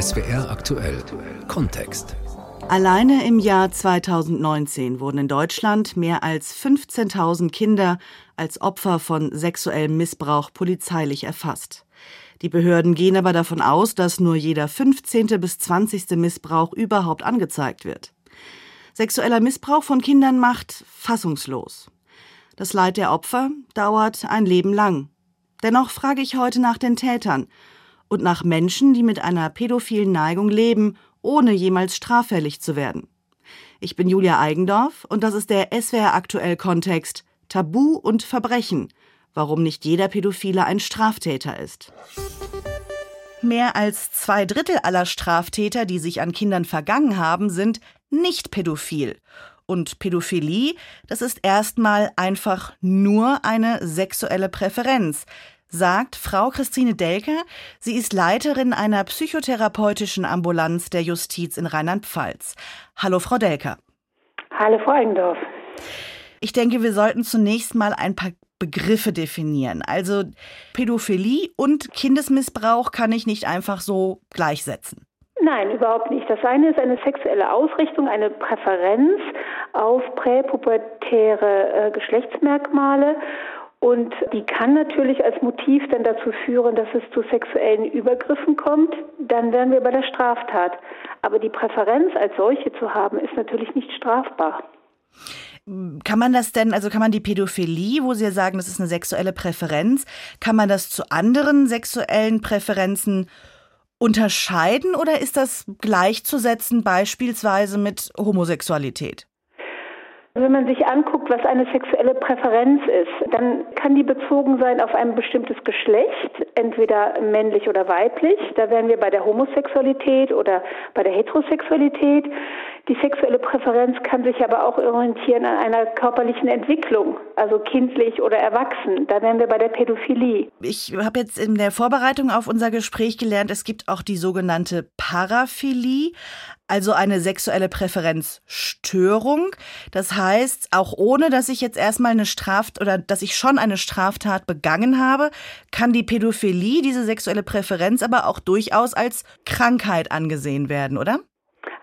SWR aktuell Kontext. Alleine im Jahr 2019 wurden in Deutschland mehr als 15.000 Kinder als Opfer von sexuellem Missbrauch polizeilich erfasst. Die Behörden gehen aber davon aus, dass nur jeder 15. bis 20. Missbrauch überhaupt angezeigt wird. Sexueller Missbrauch von Kindern macht fassungslos. Das Leid der Opfer dauert ein Leben lang. Dennoch frage ich heute nach den Tätern und nach Menschen, die mit einer pädophilen Neigung leben, ohne jemals straffällig zu werden. Ich bin Julia Eigendorf und das ist der SWR aktuell Kontext Tabu und Verbrechen, warum nicht jeder Pädophile ein Straftäter ist. Mehr als zwei Drittel aller Straftäter, die sich an Kindern vergangen haben, sind nicht pädophil. Und Pädophilie, das ist erstmal einfach nur eine sexuelle Präferenz, sagt Frau Christine Delker. Sie ist Leiterin einer psychotherapeutischen Ambulanz der Justiz in Rheinland-Pfalz. Hallo, Frau Delker. Hallo, Frau Eigendorf. Ich denke, wir sollten zunächst mal ein paar Begriffe definieren. Also Pädophilie und Kindesmissbrauch kann ich nicht einfach so gleichsetzen. Nein, überhaupt nicht. Das eine ist eine sexuelle Ausrichtung, eine Präferenz auf präpubertäre äh, Geschlechtsmerkmale. Und die kann natürlich als Motiv dann dazu führen, dass es zu sexuellen Übergriffen kommt. Dann wären wir bei der Straftat. Aber die Präferenz als solche zu haben, ist natürlich nicht strafbar. Kann man das denn, also kann man die Pädophilie, wo Sie ja sagen, das ist eine sexuelle Präferenz, kann man das zu anderen sexuellen Präferenzen unterscheiden oder ist das gleichzusetzen beispielsweise mit Homosexualität? Wenn man sich anguckt, was eine sexuelle Präferenz ist, dann kann die bezogen sein auf ein bestimmtes Geschlecht, entweder männlich oder weiblich. Da wären wir bei der Homosexualität oder bei der Heterosexualität. Die sexuelle Präferenz kann sich aber auch orientieren an einer körperlichen Entwicklung, also kindlich oder erwachsen. Da wären wir bei der Pädophilie. Ich habe jetzt in der Vorbereitung auf unser Gespräch gelernt, es gibt auch die sogenannte Paraphilie, also eine sexuelle Präferenzstörung. Das heißt, auch ohne dass ich jetzt erstmal eine Straftat oder dass ich schon eine Straftat begangen habe, kann die Pädophilie, diese sexuelle Präferenz aber auch durchaus als Krankheit angesehen werden, oder?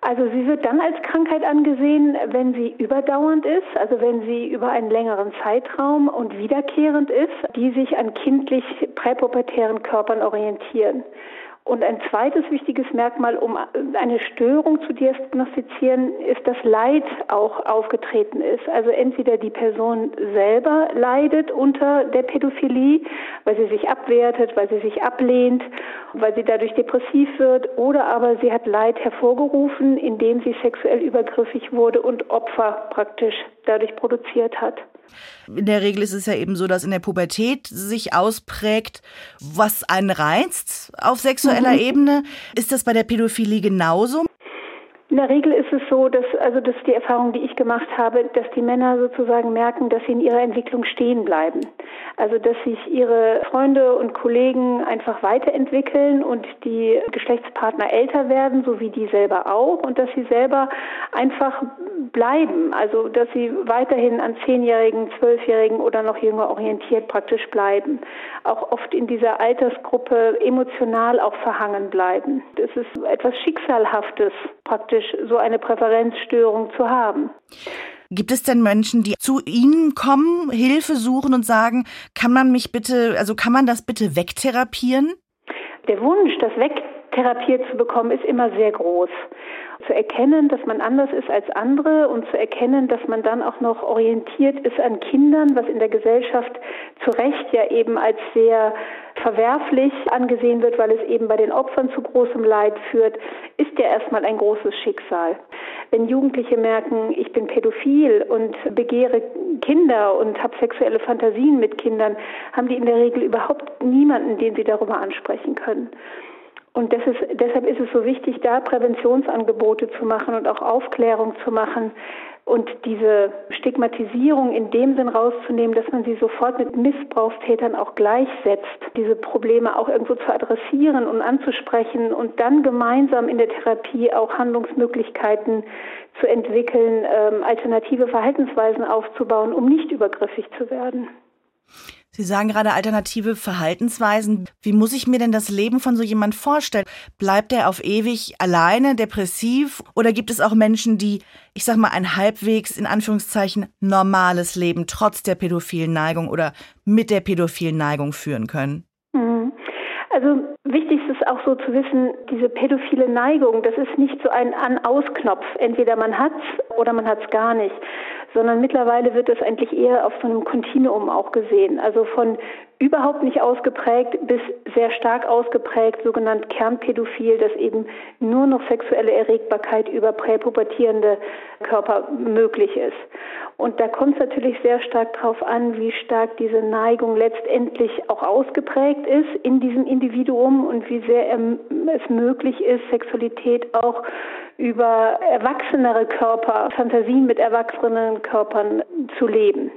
Also sie wird dann als Krankheit angesehen, wenn sie überdauernd ist, also wenn sie über einen längeren Zeitraum und wiederkehrend ist, die sich an kindlich präpubertären Körpern orientieren. Und ein zweites wichtiges Merkmal, um eine Störung zu diagnostizieren, ist, dass Leid auch aufgetreten ist. Also entweder die Person selber leidet unter der Pädophilie, weil sie sich abwertet, weil sie sich ablehnt, weil sie dadurch depressiv wird, oder aber sie hat Leid hervorgerufen, indem sie sexuell übergriffig wurde und Opfer praktisch dadurch produziert hat. In der Regel ist es ja eben so, dass in der Pubertät sich ausprägt, was einen reizt auf sexueller mhm. Ebene. Ist das bei der Pädophilie genauso? In der Regel ist es so, dass, also das ist die Erfahrung, die ich gemacht habe, dass die Männer sozusagen merken, dass sie in ihrer Entwicklung stehen bleiben. Also, dass sich ihre Freunde und Kollegen einfach weiterentwickeln und die Geschlechtspartner älter werden, so wie die selber auch, und dass sie selber einfach bleiben. Also, dass sie weiterhin an Zehnjährigen, Zwölfjährigen oder noch jünger orientiert praktisch bleiben. Auch oft in dieser Altersgruppe emotional auch verhangen bleiben. Das ist etwas Schicksalhaftes praktisch psychisch so eine Präferenzstörung zu haben. Gibt es denn Menschen, die zu Ihnen kommen, Hilfe suchen und sagen, kann man mich bitte, also kann man das bitte wegtherapieren? Der Wunsch, das wegtherapiert zu bekommen, ist immer sehr groß zu erkennen, dass man anders ist als andere und zu erkennen, dass man dann auch noch orientiert ist an Kindern, was in der Gesellschaft zu Recht ja eben als sehr verwerflich angesehen wird, weil es eben bei den Opfern zu großem Leid führt, ist ja erstmal ein großes Schicksal. Wenn Jugendliche merken, ich bin pädophil und begehre Kinder und habe sexuelle Fantasien mit Kindern, haben die in der Regel überhaupt niemanden, den sie darüber ansprechen können. Und ist, deshalb ist es so wichtig, da Präventionsangebote zu machen und auch Aufklärung zu machen und diese Stigmatisierung in dem Sinn rauszunehmen, dass man sie sofort mit Missbrauchstätern auch gleichsetzt, diese Probleme auch irgendwo zu adressieren und anzusprechen und dann gemeinsam in der Therapie auch Handlungsmöglichkeiten zu entwickeln, ähm, alternative Verhaltensweisen aufzubauen, um nicht übergriffig zu werden. Sie sagen gerade alternative Verhaltensweisen. Wie muss ich mir denn das Leben von so jemand vorstellen? Bleibt er auf ewig alleine, depressiv? Oder gibt es auch Menschen, die, ich sag mal, ein halbwegs, in Anführungszeichen, normales Leben trotz der pädophilen Neigung oder mit der pädophilen Neigung führen können? Mhm. Also wichtig auch so zu wissen, diese pädophile Neigung, das ist nicht so ein An-Aus-Knopf. Entweder man hat's oder man hat's gar nicht sondern mittlerweile wird es eigentlich eher auf so einem Kontinuum auch gesehen. Also von überhaupt nicht ausgeprägt bis sehr stark ausgeprägt, sogenannt Kernpädophil, dass eben nur noch sexuelle Erregbarkeit über präpubertierende Körper möglich ist. Und da kommt es natürlich sehr stark darauf an, wie stark diese Neigung letztendlich auch ausgeprägt ist in diesem Individuum und wie sehr es möglich ist, Sexualität auch über erwachsenere Körper, Fantasien mit erwachsenen Körpern zu leben.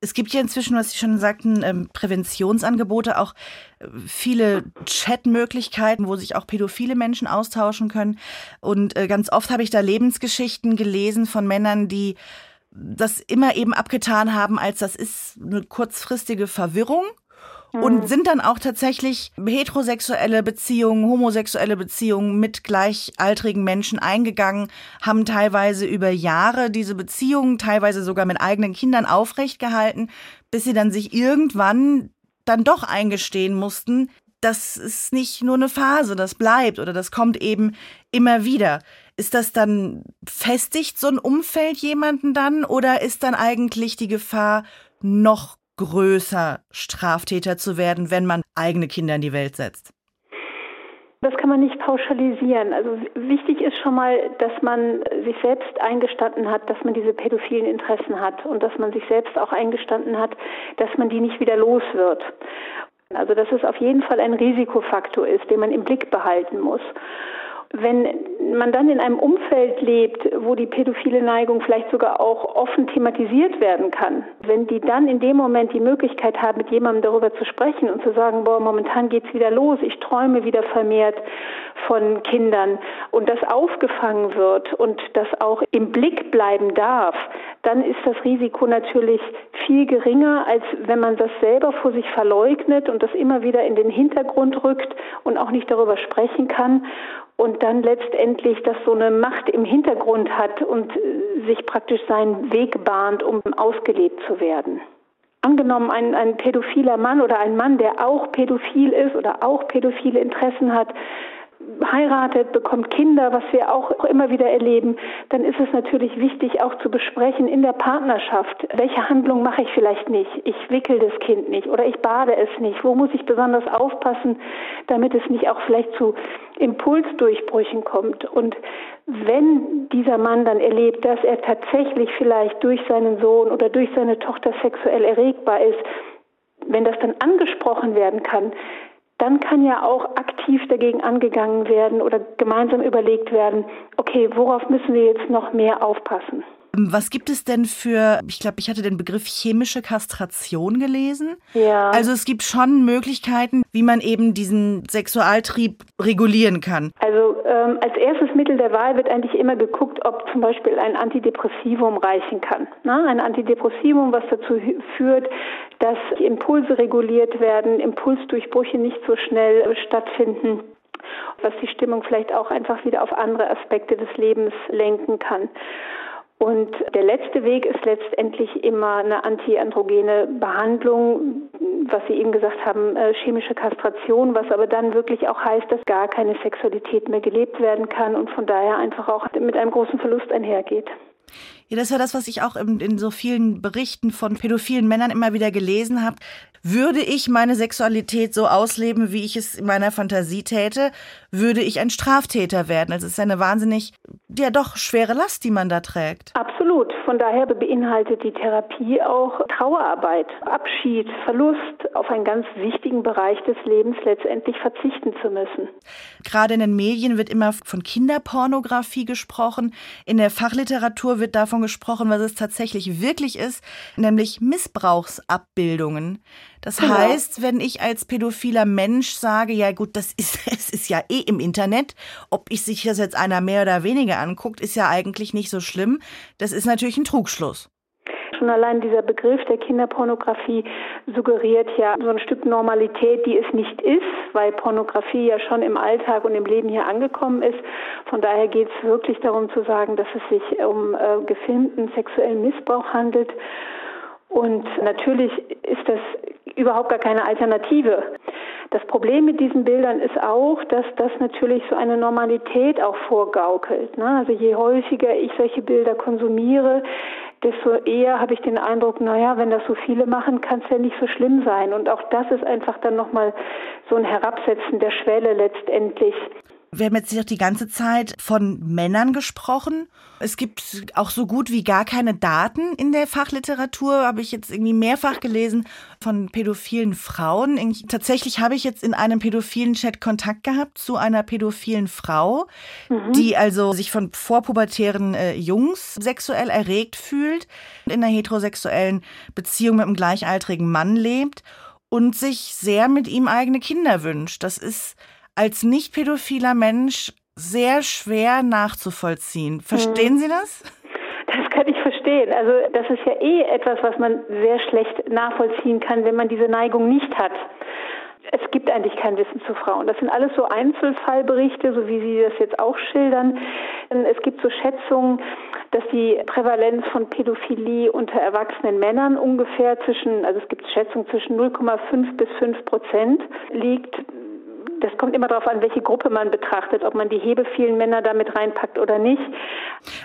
Es gibt ja inzwischen, was Sie schon sagten, ähm, Präventionsangebote, auch äh, viele Chatmöglichkeiten, wo sich auch pädophile Menschen austauschen können. Und äh, ganz oft habe ich da Lebensgeschichten gelesen von Männern, die das immer eben abgetan haben, als das ist eine kurzfristige Verwirrung und mhm. sind dann auch tatsächlich heterosexuelle Beziehungen, homosexuelle Beziehungen mit gleichaltrigen Menschen eingegangen, haben teilweise über Jahre diese Beziehungen, teilweise sogar mit eigenen Kindern aufrecht gehalten, bis sie dann sich irgendwann dann doch eingestehen mussten, das ist nicht nur eine Phase, das bleibt oder das kommt eben immer wieder. Ist das dann festigt so ein Umfeld jemanden dann oder ist dann eigentlich die Gefahr noch größer, Straftäter zu werden, wenn man eigene Kinder in die Welt setzt? Das kann man nicht pauschalisieren. Also wichtig ist schon mal, dass man sich selbst eingestanden hat, dass man diese pädophilen Interessen hat und dass man sich selbst auch eingestanden hat, dass man die nicht wieder los wird. Also dass es auf jeden Fall ein Risikofaktor ist, den man im Blick behalten muss. Wenn man dann in einem Umfeld lebt, wo die pädophile Neigung vielleicht sogar auch offen thematisiert werden kann, wenn die dann in dem Moment die Möglichkeit haben, mit jemandem darüber zu sprechen und zu sagen, boah, momentan geht's wieder los, ich träume wieder vermehrt von Kindern und das aufgefangen wird und das auch im Blick bleiben darf, dann ist das Risiko natürlich viel geringer, als wenn man das selber vor sich verleugnet und das immer wieder in den Hintergrund rückt und auch nicht darüber sprechen kann und dann letztendlich das so eine Macht im Hintergrund hat und äh, sich praktisch seinen Weg bahnt, um ausgelebt zu werden. Angenommen, ein, ein pädophiler Mann oder ein Mann, der auch pädophil ist oder auch pädophile Interessen hat, heiratet, bekommt Kinder, was wir auch immer wieder erleben, dann ist es natürlich wichtig, auch zu besprechen in der Partnerschaft, welche Handlung mache ich vielleicht nicht. Ich wickel das Kind nicht oder ich bade es nicht. Wo muss ich besonders aufpassen, damit es nicht auch vielleicht zu Impulsdurchbrüchen kommt. Und wenn dieser Mann dann erlebt, dass er tatsächlich vielleicht durch seinen Sohn oder durch seine Tochter sexuell erregbar ist, wenn das dann angesprochen werden kann, dann kann ja auch aktiv dagegen angegangen werden oder gemeinsam überlegt werden, okay, worauf müssen wir jetzt noch mehr aufpassen? Was gibt es denn für, ich glaube, ich hatte den Begriff chemische Kastration gelesen. Ja. Also es gibt schon Möglichkeiten, wie man eben diesen Sexualtrieb regulieren kann. Also ähm, als erstes Mittel der Wahl wird eigentlich immer geguckt, ob zum Beispiel ein Antidepressivum reichen kann. Na, ein Antidepressivum, was dazu führt, dass die Impulse reguliert werden, Impulsdurchbrüche nicht so schnell stattfinden was die Stimmung vielleicht auch einfach wieder auf andere Aspekte des Lebens lenken kann. Und der letzte Weg ist letztendlich immer eine antiandrogene Behandlung, was Sie eben gesagt haben, äh, chemische Kastration, was aber dann wirklich auch heißt, dass gar keine Sexualität mehr gelebt werden kann und von daher einfach auch mit einem großen Verlust einhergeht. Ja, das war das, was ich auch in, in so vielen Berichten von pädophilen Männern immer wieder gelesen habe. Würde ich meine Sexualität so ausleben, wie ich es in meiner Fantasie täte, würde ich ein Straftäter werden. Also es ist eine wahnsinnig, ja doch, schwere Last, die man da trägt. Absolut. Von daher beinhaltet die Therapie auch Trauerarbeit, Abschied, Verlust, auf einen ganz wichtigen Bereich des Lebens letztendlich verzichten zu müssen. Gerade in den Medien wird immer von Kinderpornografie gesprochen. In der Fachliteratur wird davon gesprochen, was es tatsächlich wirklich ist, nämlich Missbrauchsabbildungen. Das genau. heißt, wenn ich als pädophiler Mensch sage, ja gut, das ist, es ist ja eh im Internet, ob ich sich das jetzt einer mehr oder weniger anguckt, ist ja eigentlich nicht so schlimm. Das ist natürlich ein Trugschluss. Schon allein dieser Begriff der Kinderpornografie suggeriert ja so ein Stück Normalität, die es nicht ist, weil Pornografie ja schon im Alltag und im Leben hier angekommen ist. Von daher geht es wirklich darum zu sagen, dass es sich um äh, gefilmten sexuellen Missbrauch handelt. Und natürlich ist das überhaupt gar keine Alternative. Das Problem mit diesen Bildern ist auch, dass das natürlich so eine Normalität auch vorgaukelt. Ne? Also je häufiger ich solche Bilder konsumiere, desto eher habe ich den Eindruck, naja, wenn das so viele machen, kann es ja nicht so schlimm sein. Und auch das ist einfach dann nochmal so ein Herabsetzen der Schwelle letztendlich. Wir haben jetzt die ganze Zeit von Männern gesprochen. Es gibt auch so gut wie gar keine Daten in der Fachliteratur, habe ich jetzt irgendwie mehrfach gelesen, von pädophilen Frauen. Tatsächlich habe ich jetzt in einem pädophilen Chat Kontakt gehabt zu einer pädophilen Frau, mhm. die also sich von vorpubertären äh, Jungs sexuell erregt fühlt, in einer heterosexuellen Beziehung mit einem gleichaltrigen Mann lebt und sich sehr mit ihm eigene Kinder wünscht. Das ist als nicht pädophiler Mensch sehr schwer nachzuvollziehen. Verstehen hm. Sie das? Das kann ich verstehen. Also das ist ja eh etwas, was man sehr schlecht nachvollziehen kann, wenn man diese Neigung nicht hat. Es gibt eigentlich kein Wissen zu Frauen. Das sind alles so Einzelfallberichte, so wie Sie das jetzt auch schildern. Es gibt so Schätzungen, dass die Prävalenz von Pädophilie unter erwachsenen Männern ungefähr zwischen, also es gibt Schätzungen zwischen 0,5 bis 5 Prozent liegt das kommt immer darauf an, welche Gruppe man betrachtet, ob man die hebephilen Männer damit reinpackt oder nicht.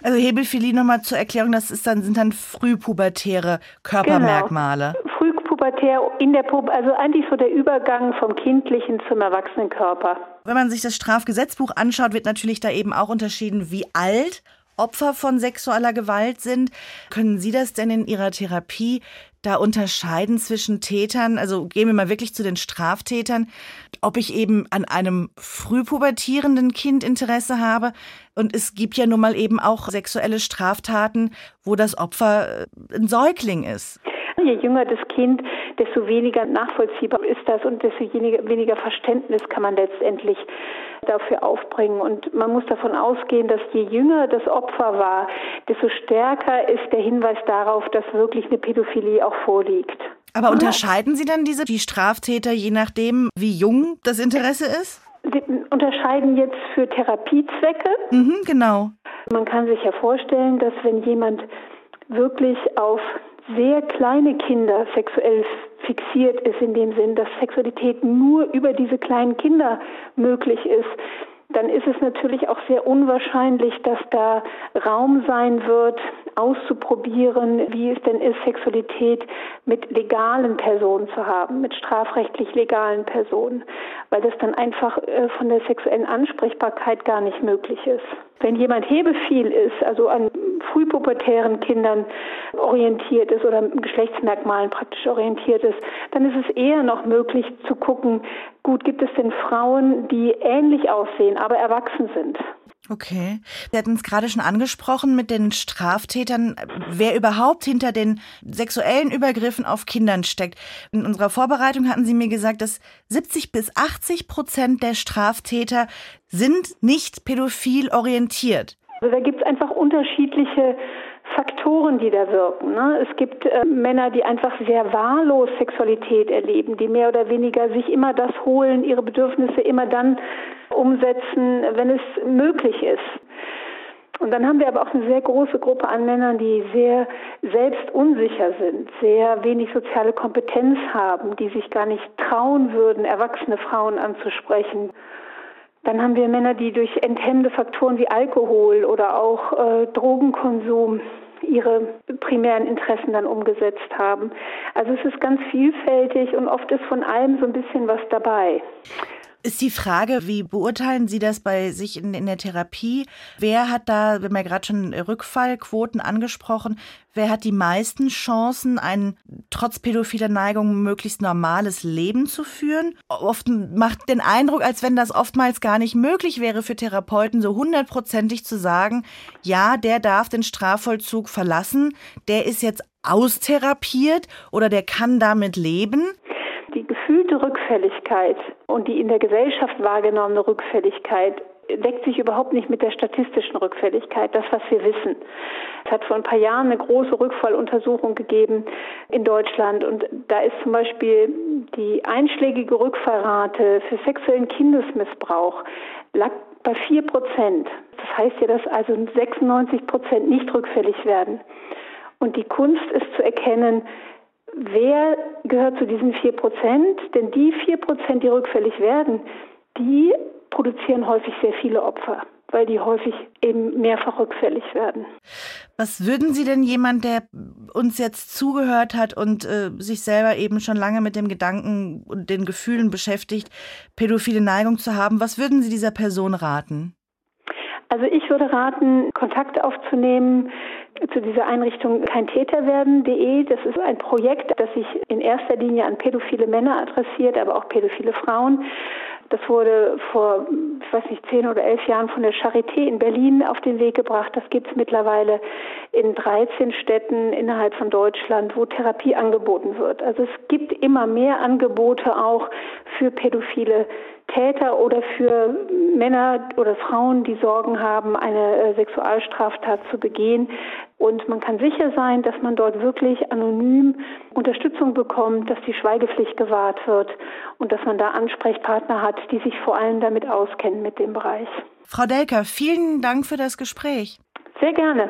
Also Hebephilie nochmal zur Erklärung, das ist dann, sind dann frühpubertäre Körpermerkmale. Genau. Frühpubertär in der Pub also eigentlich so der Übergang vom kindlichen zum erwachsenen Körper. Wenn man sich das Strafgesetzbuch anschaut, wird natürlich da eben auch unterschieden, wie alt Opfer von sexueller Gewalt sind. Können Sie das denn in Ihrer Therapie da unterscheiden zwischen Tätern? Also gehen wir mal wirklich zu den Straftätern, ob ich eben an einem frühpubertierenden Kind Interesse habe. Und es gibt ja nun mal eben auch sexuelle Straftaten, wo das Opfer äh, ein Säugling ist. Je jünger das Kind, desto weniger nachvollziehbar ist das und desto weniger Verständnis kann man letztendlich dafür aufbringen. Und man muss davon ausgehen, dass je jünger das Opfer war, desto stärker ist der Hinweis darauf, dass wirklich eine Pädophilie auch vorliegt. Aber unterscheiden Sie dann diese die Straftäter je nachdem, wie jung das Interesse ist? Sie unterscheiden jetzt für Therapiezwecke. Mhm, genau. Man kann sich ja vorstellen, dass wenn jemand wirklich auf sehr kleine Kinder sexuell fixiert ist, in dem Sinn, dass Sexualität nur über diese kleinen Kinder möglich ist, dann ist es natürlich auch sehr unwahrscheinlich, dass da Raum sein wird, auszuprobieren, wie es denn ist, Sexualität mit legalen Personen zu haben, mit strafrechtlich legalen Personen, weil das dann einfach äh, von der sexuellen Ansprechbarkeit gar nicht möglich ist. Wenn jemand hebefiel ist, also an frühpubertären Kindern orientiert ist oder Geschlechtsmerkmalen praktisch orientiert ist, dann ist es eher noch möglich zu gucken, gut, gibt es denn Frauen, die ähnlich aussehen, aber erwachsen sind? Okay. Wir hatten es gerade schon angesprochen mit den Straftätern, wer überhaupt hinter den sexuellen Übergriffen auf Kindern steckt. In unserer Vorbereitung hatten Sie mir gesagt, dass 70 bis 80 Prozent der Straftäter sind nicht pädophil orientiert. Also da gibt es einfach unterschiedliche Faktoren, die da wirken. Ne? Es gibt äh, Männer, die einfach sehr wahllos Sexualität erleben, die mehr oder weniger sich immer das holen, ihre Bedürfnisse immer dann umsetzen, wenn es möglich ist. Und dann haben wir aber auch eine sehr große Gruppe an Männern, die sehr selbst unsicher sind, sehr wenig soziale Kompetenz haben, die sich gar nicht trauen würden, erwachsene Frauen anzusprechen. Dann haben wir Männer, die durch enthemmende Faktoren wie Alkohol oder auch äh, Drogenkonsum ihre primären Interessen dann umgesetzt haben. Also es ist ganz vielfältig und oft ist von allem so ein bisschen was dabei ist die Frage, wie beurteilen Sie das bei sich in, in der Therapie? Wer hat da, wir haben ja gerade schon Rückfallquoten angesprochen, wer hat die meisten Chancen, ein trotz pädophiler Neigung möglichst normales Leben zu führen? Oft macht den Eindruck, als wenn das oftmals gar nicht möglich wäre für Therapeuten, so hundertprozentig zu sagen, ja, der darf den Strafvollzug verlassen, der ist jetzt austherapiert oder der kann damit leben die gefühlte Rückfälligkeit und die in der Gesellschaft wahrgenommene Rückfälligkeit deckt sich überhaupt nicht mit der statistischen Rückfälligkeit, das, was wir wissen. Es hat vor ein paar Jahren eine große Rückfalluntersuchung gegeben in Deutschland und da ist zum Beispiel die einschlägige Rückfallrate für sexuellen Kindesmissbrauch lag bei vier Prozent. Das heißt ja, dass also 96 Prozent nicht rückfällig werden. Und die Kunst ist zu erkennen, wer gehört zu diesen vier Prozent, denn die vier Prozent, die rückfällig werden, die produzieren häufig sehr viele Opfer, weil die häufig eben mehrfach rückfällig werden. Was würden Sie denn jemand, der uns jetzt zugehört hat und äh, sich selber eben schon lange mit dem Gedanken und den Gefühlen beschäftigt, pädophile Neigung zu haben, was würden Sie dieser Person raten? Also ich würde raten, Kontakt aufzunehmen zu dieser Einrichtung keintäterwerden.de. Das ist ein Projekt, das sich in erster Linie an pädophile Männer adressiert, aber auch pädophile Frauen. Das wurde vor, ich weiß nicht, zehn oder elf Jahren von der Charité in Berlin auf den Weg gebracht. Das gibt es mittlerweile in 13 Städten innerhalb von Deutschland, wo Therapie angeboten wird. Also es gibt immer mehr Angebote auch für pädophile Täter oder für Männer oder Frauen, die Sorgen haben, eine äh, Sexualstraftat zu begehen. Und man kann sicher sein, dass man dort wirklich anonym Unterstützung bekommt, dass die Schweigepflicht gewahrt wird und dass man da Ansprechpartner hat, die sich vor allem damit auskennen mit dem Bereich. Frau Delker, vielen Dank für das Gespräch. Sehr gerne.